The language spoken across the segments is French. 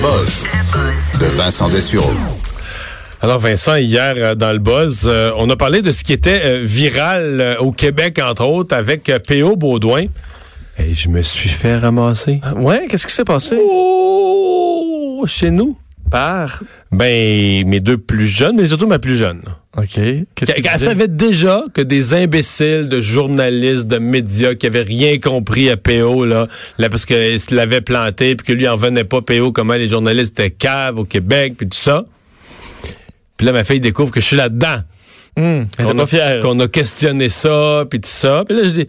buzz de Vincent Dessureau. Alors Vincent, hier euh, dans le buzz, euh, on a parlé de ce qui était euh, viral euh, au Québec, entre autres, avec euh, P.O. Baudouin. Et je me suis fait ramasser. Ouais, qu'est-ce qui s'est passé? Oh, chez nous. Par? Ben, mes deux plus jeunes, mais surtout ma plus jeune. OK. Elle savait déjà que des imbéciles de journalistes, de médias qui avaient rien compris à PO, là, là parce qu'il se l'avait planté, puis que lui en venait pas PO, comment les journalistes étaient caves au Québec, puis tout ça. Puis là, ma fille découvre que je suis là-dedans. Hum, elle était Qu'on pas a, fière. qu'on a questionné ça, puis tout ça. Puis là, je dis...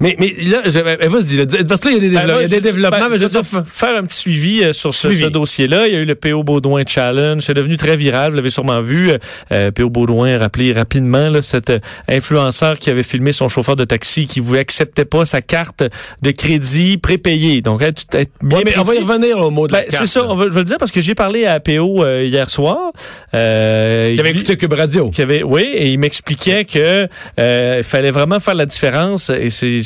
Mais, mais là, je, eh, vas-y, là, parce que là, il y a des, Ben, développements, il y a des je- développements, ben, mais je veux je veux dire, faire un petit suivi euh, sur ce, ce dossier-là. Il y a eu le P.O. Baudouin Challenge. C'est devenu très viral. Vous l'avez sûrement vu. Euh, P.O. Baudouin, rappelé rapidement, là, cet euh, influenceur qui avait filmé son chauffeur de taxi qui voulait acceptait pas sa carte de crédit prépayée. Donc, être, être bien Ouais, mais on va y revenir au mot de la Ben, carte. c'est ça, là. on va, je vais le dire parce que j'ai parlé à PO euh, hier soir. Euh, Qui avait écouté Cube Radio. qui avait, oui, et il m'expliquait que euh, il fallait vraiment faire la différence. Et c'est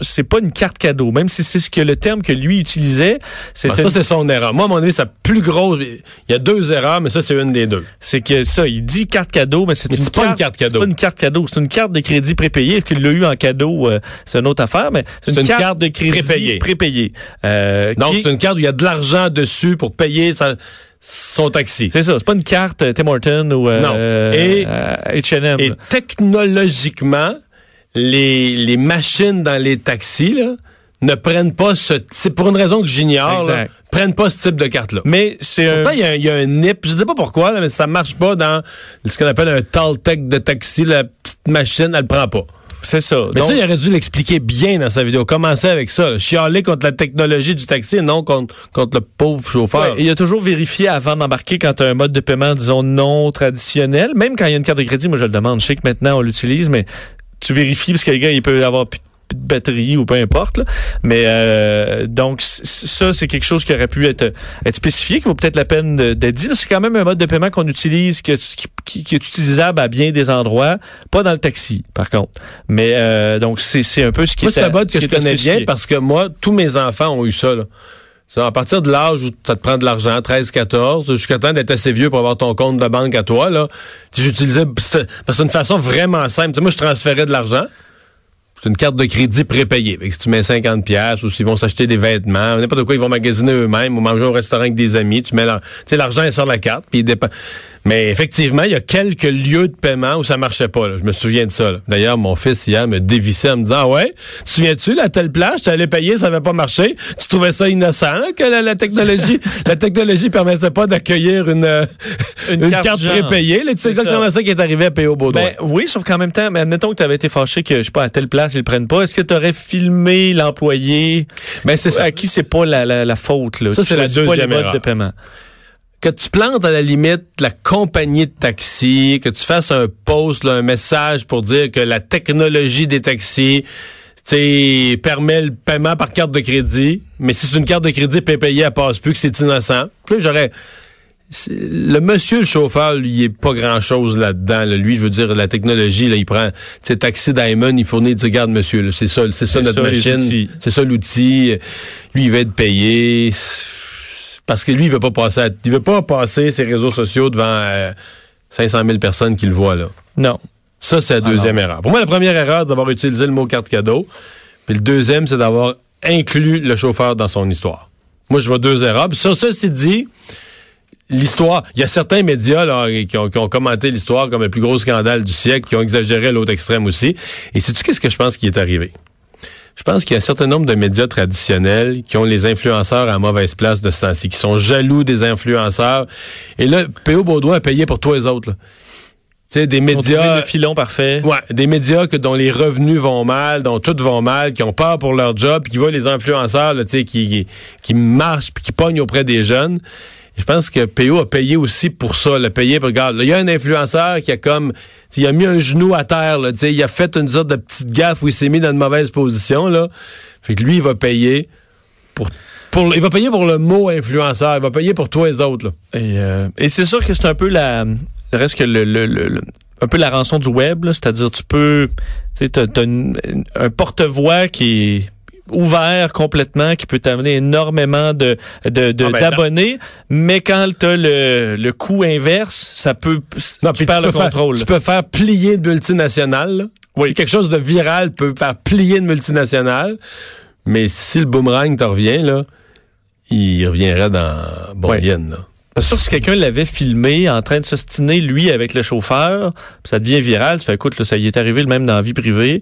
c'est pas une carte cadeau, même si c'est ce que le terme que lui utilisait. Ah, ça, c'est son erreur. Moi, à mon avis, sa plus grosse... Il y a deux erreurs, mais ça, c'est une des deux. c'est que ça, il dit carte cadeau, mais c'est une c'est pas une carte cadeau. C'est pas une carte cadeau, c'est une carte de crédit prépayée. Est-ce qu'il l'a eu en cadeau euh, C'est une autre affaire, mais c'est une, carte, de crédit prépayée. prépayée. Euh, Donc, qui- c'est une carte où il y a de l'argent dessus pour payer sa- son taxi. c'est ça, c'est pas une carte euh, Tim Horton ou euh, Non. euh, Et- euh, H&M. Et technologiquement, les, les machines dans les taxis là, ne prennent pas ce c'est pour une raison que j'ignore, prennent pas ce type de carte-là. Mais c'est Pourtant, il y, a un- il y a un NIP, je sais pas pourquoi, là, mais ça marche pas dans ce qu'on appelle un tall tech de taxi, la petite machine, elle le prend pas. c'est ça. Mais Donc- ça, il aurait dû l'expliquer bien dans sa vidéo. Commencer avec ça? Chialer contre la technologie du taxi et non contre, contre le pauvre chauffeur. Ouais, il a toujours vérifié avant d'embarquer quand tu as un mode de paiement, disons, non traditionnel. Même quand il y a une carte de crédit, moi je le demande. Je sais que maintenant on l'utilise, mais tu vérifies parce que le gars, il peut avoir plus de batterie ou peu importe. là. Mais euh, donc ça, c'est quelque chose qui aurait pu être, être spécifié, qui vaut peut-être la peine d'être dit. C'est quand même un mode de paiement qu'on utilise, qui, qui- qui est utilisable à bien des endroits, pas dans le taxi, par contre. Mais euh, donc c'est c'est un peu ce qui Moi, c'est était- un mode que je connais bien parce que moi, tous mes enfants ont eu ça. Là. À partir de l'âge où ça te prend de l'argent, 13, 14, jusqu'à temps d'être assez vieux pour avoir ton compte de banque à toi, là. J'utilisais, parce que c'est une façon vraiment simple. Moi, je transférais de l'argent. C'est une carte de crédit prépayée. Fait que si tu mets 50 pièces ou s'ils vont s'acheter des vêtements, n'importe quoi, ils vont magasiner eux-mêmes ou manger au restaurant avec des amis, tu mets leur, l'argent est sur la carte, puis dépend. Mais effectivement, il y a quelques lieux de paiement où ça marchait pas. là. Je me souviens de ça. D'ailleurs, mon fils hier me dévissait en me disant, ah ouais, tu te souviens-tu, la telle plage, tu allais payer, ça n'avait pas marché. Tu trouvais ça innocent hein, que la, la technologie, la technologie permettait pas d'accueillir une, euh, Une une, carte prépayée. là. Tu sais C'est exactement ça. qui est arrivé à P.O. Baudouin. Ben oui, sauf qu'en même temps, mais admettons que tu avais été fâché que, je sais pas, à telle place, ils le prennent pas. Est-ce que tu aurais filmé l'employé? Ben, c'est à qui c'est pas la, la, la faute? Là? Ça, c'est la deuxième erreur. de paiement. que tu plantes à la limite la compagnie de taxi, que tu fasses un post, là, un message pour dire que la technologie des taxis permet le paiement par carte de crédit, mais si c'est une carte de crédit payée, elle passe plus, que c'est innocent. J'aurais... Le monsieur, le chauffeur, lui, il est pas grand-chose là-dedans. là. Lui, je veux dire, la technologie, là, il prend... Tu Taxi Diamond, il fournit, il dit, regarde, monsieur, c'est ça, c'est ça notre ça, machine. C'est ça l'outil. Lui, il va être payé. Parce que lui, il veut pas passer, à- il veut pas passer ses réseaux sociaux devant euh, 500 000 personnes qui le voient là. Non. Ça, c'est la deuxième erreur. Pour moi, la première erreur, c'est d'avoir utilisé le mot carte cadeau. Puis le deuxième, c'est d'avoir inclus le chauffeur dans son histoire. Moi, je vois deux erreurs. Puis ça, ceci dit, l'histoire, il y a certains médias là, qui, ont, qui ont commenté l'histoire comme le plus gros scandale du siècle, qui ont exagéré à l'autre extrême aussi. Et sais-tu qu'est-ce que je pense qui est arrivé? Je pense qu'il y a un certain nombre de médias traditionnels qui ont les influenceurs à mauvaise place de ce temps-ci, qui sont jaloux des influenceurs. Et là, P.O. Baudouin a payé pour tous les autres. là. Tu sais, des médias... le filon parfait. Ouais, des médias que, dont les revenus vont mal, dont tout vont mal, qui ont peur pour leur job, puis qui voient les influenceurs là, tu sais, qui, qui marchent puis qui pognent auprès des jeunes. Je pense que PO a payé aussi pour ça, le payé regarde, il y a un influenceur qui a comme il a mis un genou à terre, là, il a fait une sorte de petite gaffe où il s'est mis dans une mauvaise position là. Fait que lui il va payer pour pour il va payer pour le mot influenceur, il va payer pour toi et les autres euh, et c'est sûr que c'est un peu la reste que le, le- un peu la rançon du web, c'est-à-dire tu peux tu t'as une- un porte-voix qui est ouvert complètement qui peut t'amener énormément de de- de- Ah ben, d'abonnés, mais quand tu as le, le coût inverse, ça peut Non, tu perds le peux faire- contrôle. tu peux faire plier une multinationale. là. Oui. Quelque chose de viral peut faire plier une multinationale. Mais si le boomerang te revient, là, il reviendrait dans moyenne. là. Pas sûr que si quelqu'un l'avait filmé en train de s'ostiner, lui, avec le chauffeur, puis ça devient viral, tu fais, écoute, là, ça y est arrivé le même dans la vie privée.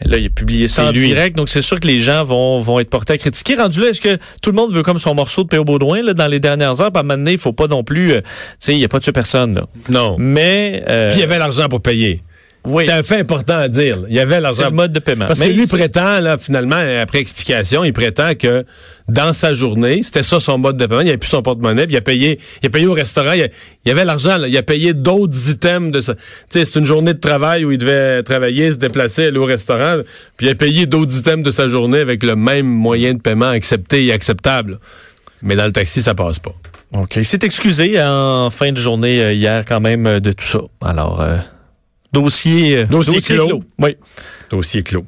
Mais là, il a publié ça en lui. direct, donc c'est sûr que les gens vont, vont être portés à critiquer. Rendu là, est-ce que tout le monde veut comme son morceau de P.O. Baudouin, là, dans les dernières heures? Moment donné, il faut pas non plus, euh, tu sais, il n'y a pas de personne, là. Non. Mais, euh, Puis il y avait l'argent pour payer. Oui, C'est un fait important à dire. Il y avait c'est l'argent. le mode de paiement. Parce Mais que lui c'est- prétend, là, finalement, après explication, il prétend que dans sa journée, c'était ça son mode de paiement. Il avait plus son porte-monnaie, puis il a payé, il a payé au restaurant. Il, il avait l'argent, là. il a payé d'autres items de ça. Tu sais, c'est une journée de travail où il devait travailler, se déplacer, aller au restaurant, puis il a payé d'autres items de sa journée avec le même moyen de paiement accepté et acceptable. Mais dans le taxi, ça passe pas. OK. Il s'est excusé en fin de journée euh, hier quand même euh, de tout ça. Alors, euh, dossier, euh, Dossier clos. Oui. Clos.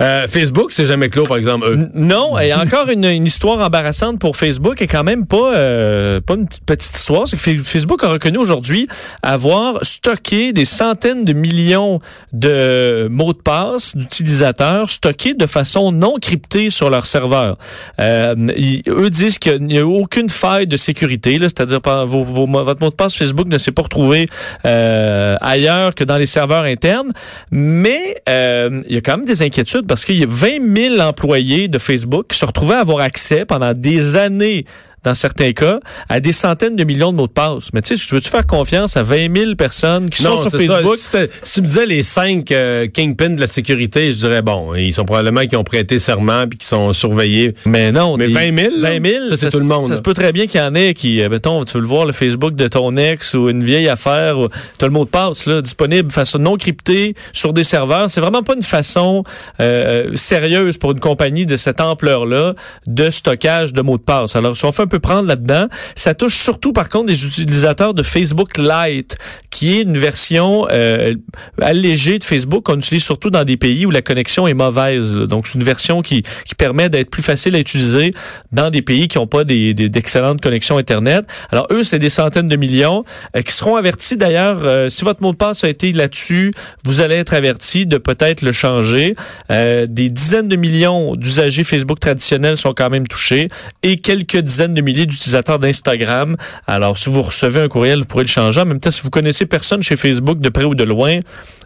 Euh, Facebook, c'est jamais clos, par exemple, Non, et encore une, histoire embarrassante pour Facebook et quand même pas euh, pas une petite histoire. Facebook a reconnu aujourd'hui avoir stocké des centaines de millions de mots de passe d'utilisateurs stockés de façon non cryptée sur leur serveur. Euh, ils- eux disent qu'il n'y a aucune faille de sécurité, c'est-à-dire vos, vos- votre mot de passe Facebook ne s'est pas retrouvé euh, ailleurs que dans les serveurs internes, mais euh, il y a quand même des inquiétudes parce qu'il y a 20 000 employés de Facebook qui se retrouvaient à avoir accès pendant des années dans certains cas, à des centaines de millions de mots de passe. Mais tu sais, veux-tu faire confiance à 20 000 personnes qui sont sur c'est ça. Facebook? Si, tu me disais les cinq euh, kingpins de la sécurité, je dirais bon, ils sont probablement qui ont prêté serment puis qui sont surveillés. Mais non. Mais des- 20 000, là, 20 000, ça, c'est tout le monde, Ça se peut très bien qu'il y en ait qui, euh, mettons, tu veux le voir, le Facebook de ton ex ou une vieille affaire, ou t'as le mot de passe, là, disponible de façon non cryptée sur des serveurs. C'est vraiment pas une façon euh, sérieuse pour une compagnie de cette ampleur-là de stockage de mots de passe. Alors, si on fait un peu prendre là-dedans, ça touche surtout, par contre, des utilisateurs de Facebook Lite, qui est une version euh, allégée de Facebook qu'on utilise surtout dans des pays où la connexion est mauvaise. Donc, c'est une version qui, qui permet d'être plus facile à utiliser dans des pays qui n'ont pas des, des- d'excellentes connexions Internet. Alors, eux, c'est des centaines de millions euh, qui seront avertis d'ailleurs. euh, si votre mot de passe a été là-dessus, vous allez être avertis de peut-être le changer. Des dizaines de millions d'usagers Facebook traditionnels sont quand même touchés et quelques dizaines de milliers d'utilisateurs d'Instagram. Alors, si vous recevez un courriel, vous pourrez le changer. En même temps, si vous connaissez personne chez Facebook de près ou de loin,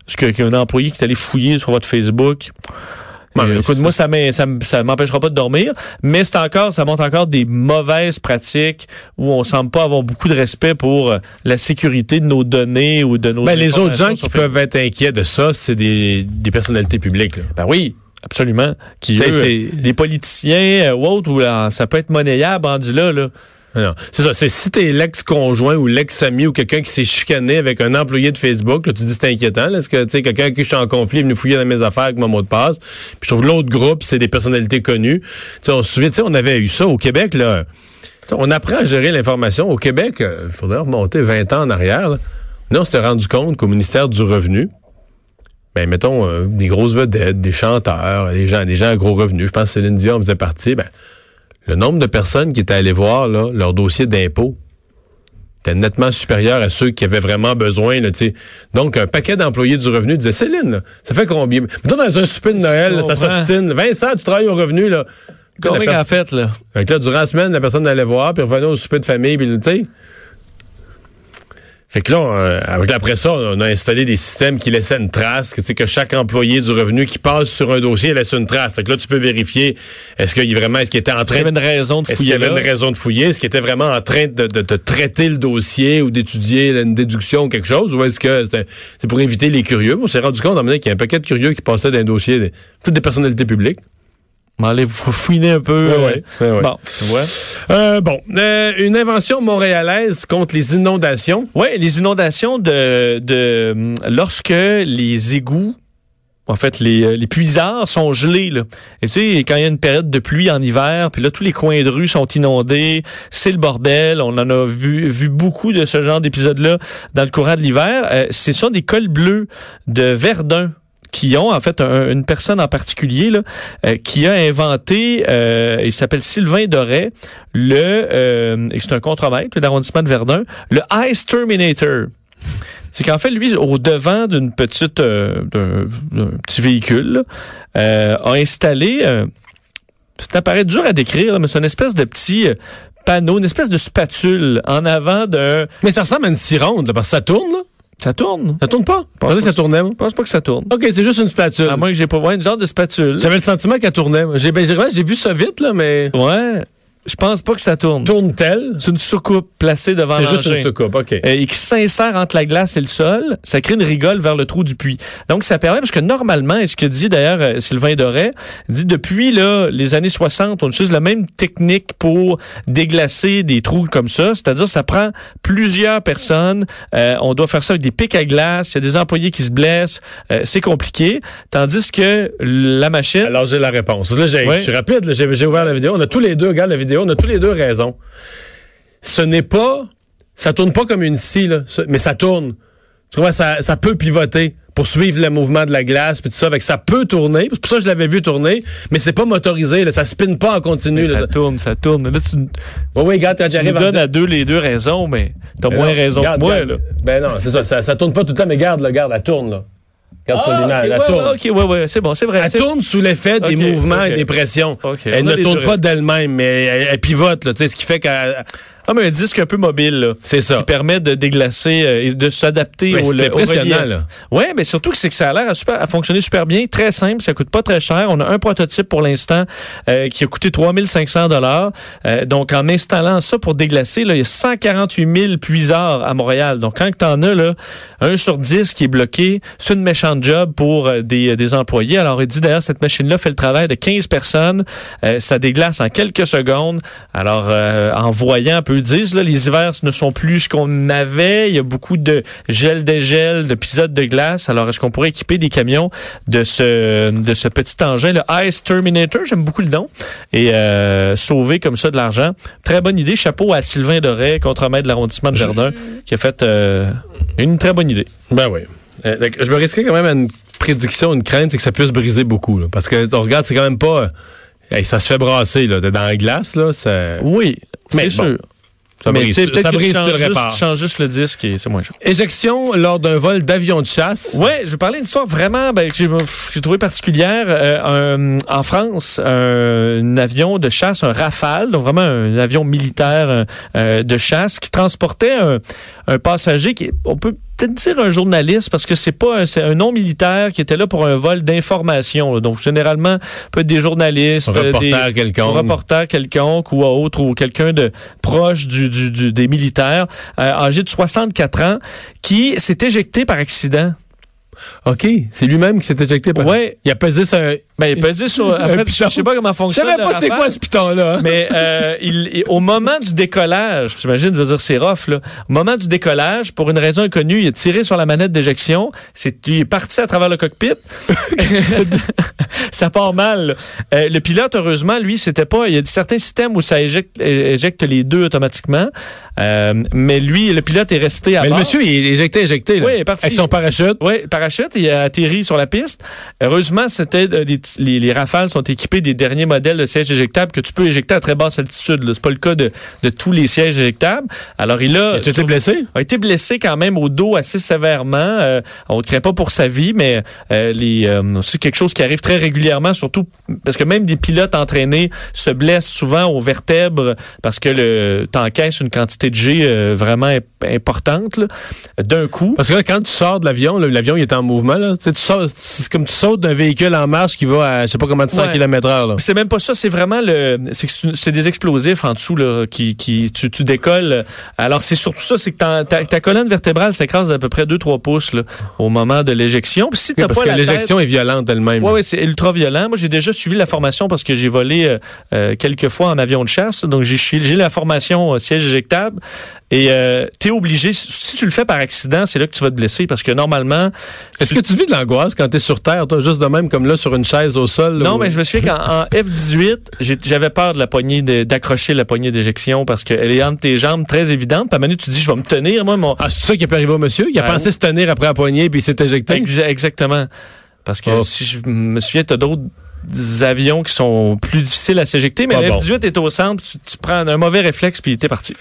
parce qu'il y a un employé qui est allé fouiller sur votre Facebook, Ouais, euh, écoute, moi, ça ça ça m'empêchera pas de dormir, mais c'est encore, ça montre encore des mauvaises pratiques où on semble pas avoir beaucoup de respect pour euh, la sécurité de nos données ou de nos Ben, les autres gens qui peuvent être inquiets de ça, c'est des, des personnalités publiques. là. Ben oui, absolument. Qui, T'sais, eux, c'est- des politiciens euh, ou autres, où là, ça peut être monnayable rendu là, là. Ah non. C'est ça. C'est si t'es l'ex-conjoint ou l'ex-ami ou quelqu'un qui s'est chicané avec un employé de Facebook, là, tu dis c'est inquiétant. là, Est-ce que tu sais quelqu'un avec qui je suis en conflit est venu fouiller dans mes affaires avec mon mot de passe? Puis je trouve l'autre groupe, c'est des personnalités connues. Tu sais, on se souvient, tu sais, on avait eu ça au Québec, là. On apprend à gérer l'information. Au Québec, il faudrait remonter 20 ans en arrière. Là, Là, on s'était rendu compte qu'au ministère du Revenu, ben, mettons, euh, des grosses vedettes, des chanteurs, des gens, des gens à gros revenus, je pense que Céline Dion faisait partie, ben, le nombre de personnes qui étaient allées voir là, leur dossier d'impôt était nettement supérieur à ceux qui avaient vraiment besoin. Là. Donc, un paquet d'employés du revenu disait Céline, là, ça fait combien? Mettons dans un souper de Noël, là, ça s'ostine. Vincent, tu travailles au revenu, là. Combien personne- fait, là? Fait que là, durant la semaine, la personne allait voir, puis revenait au souper de famille, puis tu sais. Fait que là, euh, avec après ça, on a installé des systèmes qui laissaient une trace, que, tu sais, que chaque employé du revenu qui passe sur un dossier laisse une trace. Fait que là, tu peux vérifier est-ce qu'il vraiment est-ce qu'il était en Il y train avait de une raison de est-ce qu'il y fouiller avait là? une raison de fouiller? Est-ce qu'il était vraiment en train de, de- de traiter le dossier ou d'étudier une déduction ou quelque chose? Ou est-ce que c'était- c'est pour éviter les curieux? On s'est rendu compte à un moment donné, qu'il y a un paquet de curieux qui passaient d'un dossier, toutes des personnalités publiques. Allez, vous fouiner un peu. Ouais, euh. Bon, tu vois. Euh, bon, euh, une invention montréalaise contre les inondations. Oui, les inondations de, de hum, lorsque les égouts, en fait, les, les puisards sont gelés. Là. Et tu sais, quand il y a une période de pluie en hiver, puis là, tous les coins de rue sont inondés, c'est le bordel. On en a vu, vu beaucoup de ce genre d'épisodes-là dans le courant de l'hiver. Euh, ce sont des cols bleus de Verdun qui ont, en fait, une personne en particulier là, euh, qui a inventé, euh, il s'appelle Sylvain Doré, le, euh, et c'est un contremaître de l'arrondissement de Verdun, le Ice Terminator. C'est qu'en fait, lui, au devant d'une petite, euh, d'un petit véhicule, a installé, c'est un appareil dur à décrire, mais c'est une espèce de petit panneau, une espèce de spatule en avant d'un... Mais ça ressemble à une scie ronde, parce que ça tourne, là. Ça tourne. Ça tourne pas? Je que ça tournait. Je pense pas que ça tourne. OK, c'est juste une spatule. À moins que j'ai pas vu une genre de spatule. J'avais le sentiment qu'elle tournait. J'ai ben, j'ai vu ça vite, là, mais. Ouais. Je pense pas que ça tourne. Tourne-t-elle? C'est une soucoupe placée devant C'est juste une soucoupe, OK. Euh, et qui s'insère entre la glace et le sol. Ça crée une rigole vers le trou du puits. Donc, ça permet, parce que normalement, et ce que dit d'ailleurs euh, Sylvain Doré, dit depuis là, les années 60, on utilise la même technique pour déglacer des trous comme ça. C'est-à-dire, ça prend plusieurs personnes. Euh, on doit faire ça avec des pics à glace. Il y a des employés qui se blessent. c'est compliqué. Tandis que la machine... Alors, j'ai la réponse. Là, j'ai, je suis rapide. J'ai ouvert la vidéo. On a tous les deux, regarde la vidéo on a tous les deux raison. Ce n'est pas, ça tourne pas comme une scie, mais ça tourne. Tu vois, ça, ça peut pivoter pour suivre le mouvement de la glace puis tout ça. Ça peut tourner. C'est pour ça que je l'avais vu tourner, mais c'est pas motorisé. Là, ça spinne pas en continu. ça tourne, ça tourne. Là, tu, oui, oui, regarde, tu nous donnes à deux les deux raisons, mais t'as moins raison que moi. Là. Ben non, c'est ça, ça, tourne pas tout le temps, mais garde, là, garde, elle tourne là. Regarde ah, elle tourne. ok, ouais, ouais, c'est bon, c'est vrai. Elle tourne sous l'effet des mouvements et des pressions. Elle ne tourne pas d'elle-même, mais elle, elle pivote, là, ce qui fait qu'elle comme un disque un peu mobile. C'est ça. Qui permet de déglacer euh, et de s'adapter au, le, relief. Oui, mais surtout que c'est que ça a l'air à, fonctionner super bien, très simple, ça coûte pas très cher. On a un prototype pour l'instant euh, qui a coûté 3500 dollars. Euh, donc en installant ça pour déglacer, là, il y a 148 000 puisards à Montréal. Donc quand tu en as là, un sur 10 qui est bloqué, c'est une méchante job pour des, des employés. Alors il dit d'ailleurs cette machine-là fait le travail de 15 personnes. ça déglace en quelques secondes. Alors en voyant un peu disent. Là, les hivers ne sont plus ce qu'on avait. Il y a beaucoup de gel dégel, d'épisodes de glace. Alors, est-ce qu'on pourrait équiper des camions de ce, de ce petit engin, le Ice Terminator? J'aime beaucoup le nom. Et euh, sauver comme ça de l'argent. Très bonne idée. Chapeau à Sylvain Doré, contremaître de l'arrondissement de Verdun, qui a fait euh, une très bonne idée. Ben oui. Euh, je me risquerais quand même à une prédiction, une crainte, c'est que ça puisse briser beaucoup. parce que, on regarde, c'est quand même pas... ça se fait brasser là, dans la glace. Là, oui, c'est sûr. Ça mais brise, ça brise, tu, le répares. Tu changes juste le disque et c'est moins cher. Éjection lors d'un vol d'avion de chasse. Oui, je vais parler d'une histoire vraiment ben, que j'ai trouvé particulière. Euh, en France, un, avion de chasse, un Rafale, donc vraiment un avion militaire euh, de chasse qui transportait un, un passager qui, on peut peut-être dire un journaliste parce que c'est pas un, c'est un non militaire qui était là pour un vol d'information. Donc généralement peut être des journalistes, un reporter des quelconque, reporter quelconque ou autre ou quelqu'un de proche du, du, des militaires euh, âgé de 64 ans qui s'est éjecté par accident. OK, c'est lui-même qui s'est éjecté par. Ouais. Il a pesé sur un, ben, il pesait sur. En fait, je sais pas comment fonctionne. Je savais pas c'est quoi ce piton-là. Mais euh, il, au moment du décollage, j'imagine, je veux dire, c'est rough, là. Au moment du décollage, pour une raison inconnue, il a tiré sur la manette d'éjection. C'est, il est parti à travers le cockpit. ça part mal. Euh, le pilote, heureusement, lui, c'était pas. Il y a certains systèmes où ça éjecte, éjecte les deux automatiquement. Euh, mais lui, le pilote est resté à mais bord. le monsieur, il est éjecté, éjecté. Là. Oui, il est parti. Avec son parachute. Oui, parachute. Il a atterri sur la piste. Heureusement, c'était des les, rafales sont équipés des derniers modèles de sièges éjectables que tu peux éjecter à très basse altitude. C'est pas le cas de, tous les sièges éjectables. Alors il a, a été blessé? A été blessé quand même au dos assez sévèrement. Euh, on ne craint pas pour sa vie, mais euh, les euh, c'est quelque chose qui arrive très régulièrement, surtout parce que même des pilotes entraînés se blessent souvent aux vertèbres parce que le t'encaisses une quantité G vraiment importante d'un coup. Parce que là, quand tu sors de l'avion, l'avion est en mouvement. Là, tu c'est comme tu sautes d'un véhicule en marche qui va à je sais pas comment de 100 km heure. C'est même pas ça, c'est vraiment le c'est des explosifs en dessous là, qui, qui tu, tu décolles. Alors c'est surtout ça, c'est que ta, ta, colonne vertébrale s'écrase d'à peu près 2-3 pouces là, au moment de l'éjection. Si oui, parce que l'éjection est violente elle-même. Oui, oui, c'est ultra violent. Moi, j'ai déjà suivi la formation parce que j'ai volé euh, euh, quelques fois en avion de chasse, donc j'ai la formation euh, siège éjectable. Et euh, tu es obligé, si tu le fais par accident, c'est là que tu vas te blesser parce que normalement... Est-ce que tu vis de l'angoisse quand tu es sur Terre, toi, juste de même comme là, sur une chaise au sol? non, mais je me souviens qu'en F-18, j'avais peur de la poignée, d'accrocher la poignée d'éjection parce qu'elle est entre tes jambes très évidente. Puis à tu dis, je vais me tenir, moi, mon... Ah, c'est ça qui est arrivé au monsieur? Il a ben pensé se tenir après la poignée puis il s'est éjecté? exactement. Parce que Oh. si je me souviens, t'as d'autres avions qui sont plus difficiles à s'éjecter, mais Pas le bon. F-18 est au centre, tu, tu prends un mauvais réflexe puis t'es parti.